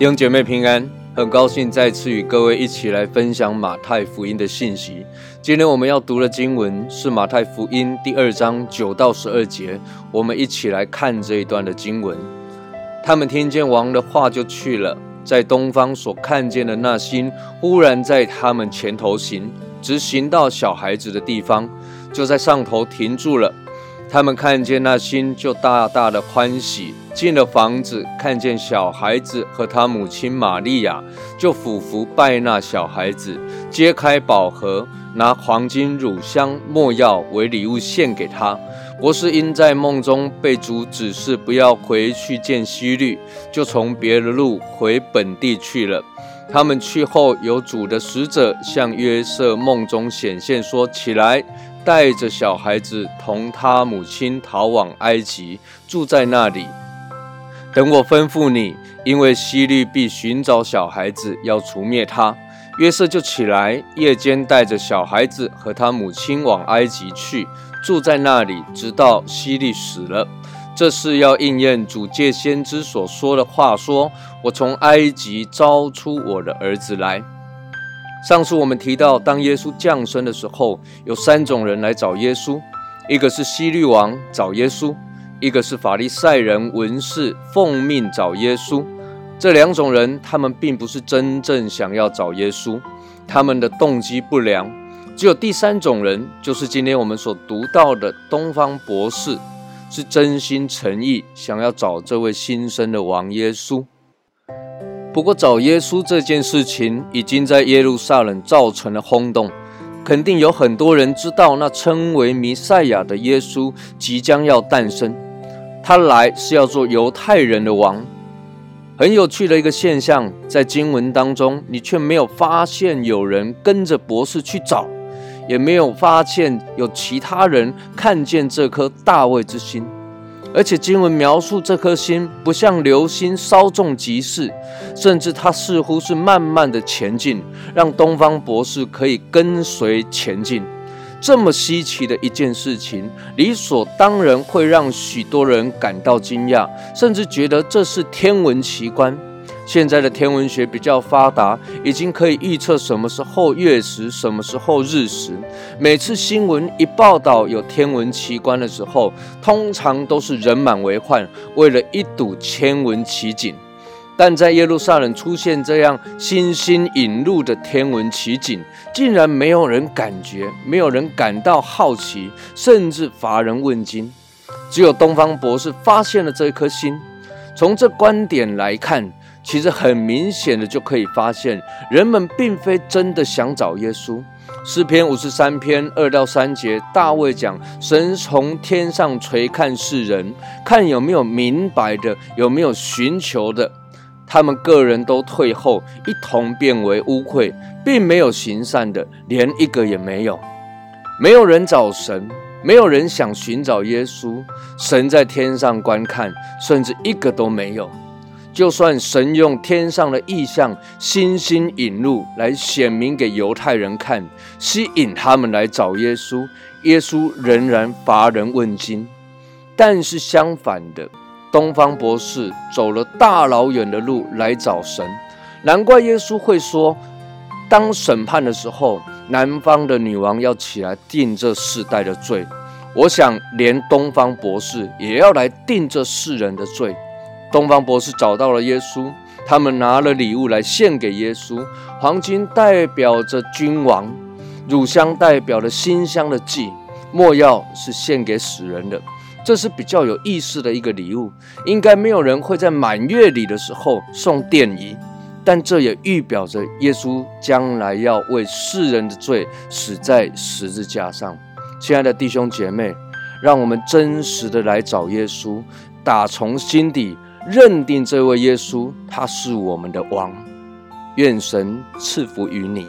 弟兄姐妹平安，很高兴再次与各位一起来分享马太福音的信息。今天我们要读的经文是马太福音第二章九到十二节，我们一起来看这一段的经文。他们听见王的话就去了，在东方所看见的那星，忽然在他们前头行，直行到小孩子的地方，就在上头停住了。他们看见那星，就大大的欢喜。进了房子，看见小孩子和他母亲玛利亚，就俯伏拜那小孩子，揭开宝盒，拿黄金、乳香、没药为礼物献给他。博士因在梦中被主指示不要回去见希律，就从别的路回本地去了。他们去后，有主的使者向约瑟梦中显现，说：“起来。”带着小孩子同他母亲逃往埃及，住在那里。等我吩咐你，因为希律必寻找小孩子，要除灭他。约瑟就起来，夜间带着小孩子和他母亲往埃及去，住在那里，直到希律死了。这是要应验主借先知所说的话，说：“我从埃及招出我的儿子来。”上次我们提到，当耶稣降生的时候，有三种人来找耶稣：一个是希律王找耶稣，一个是法利赛人文士奉命找耶稣。这两种人，他们并不是真正想要找耶稣，他们的动机不良。只有第三种人，就是今天我们所读到的东方博士，是真心诚意想要找这位新生的王耶稣。不过，找耶稣这件事情已经在耶路撒冷造成了轰动，肯定有很多人知道那称为弥赛亚的耶稣即将要诞生。他来是要做犹太人的王。很有趣的一个现象，在经文当中，你却没有发现有人跟着博士去找，也没有发现有其他人看见这颗大卫之心。而且经文描述这颗心不像流星稍纵即逝，甚至它似乎是慢慢的前进，让东方博士可以跟随前进。这么稀奇的一件事情，理所当然会让许多人感到惊讶，甚至觉得这是天文奇观。现在的天文学比较发达，已经可以预测什么时候月食，什么时候日食。每次新闻一报道有天文奇观的时候，通常都是人满为患，为了一睹天文奇景。但在耶路撒冷出现这样星星引路的天文奇景，竟然没有人感觉，没有人感到好奇，甚至乏人问津。只有东方博士发现了这一颗星。从这观点来看。其实很明显的就可以发现，人们并非真的想找耶稣。诗篇五十三篇二到三节，大卫讲神从天上垂看世人，看有没有明白的，有没有寻求的。他们个人都退后，一同变为污秽，并没有行善的，连一个也没有。没有人找神，没有人想寻找耶稣。神在天上观看，甚至一个都没有。就算神用天上的异象、星星引路来显明给犹太人看，吸引他们来找耶稣，耶稣仍然乏人问津。但是相反的，东方博士走了大老远的路来找神，难怪耶稣会说，当审判的时候，南方的女王要起来定这世代的罪。我想，连东方博士也要来定这世人的罪。东方博士找到了耶稣，他们拿了礼物来献给耶稣。黄金代表着君王，乳香代表了馨香的祭，墨药是献给死人的。这是比较有意思的一个礼物。应该没有人会在满月里的时候送奠仪，但这也预表着耶稣将来要为世人的罪死在十字架上。亲爱的弟兄姐妹，让我们真实的来找耶稣，打从心底。认定这位耶稣，他是我们的王。愿神赐福于你。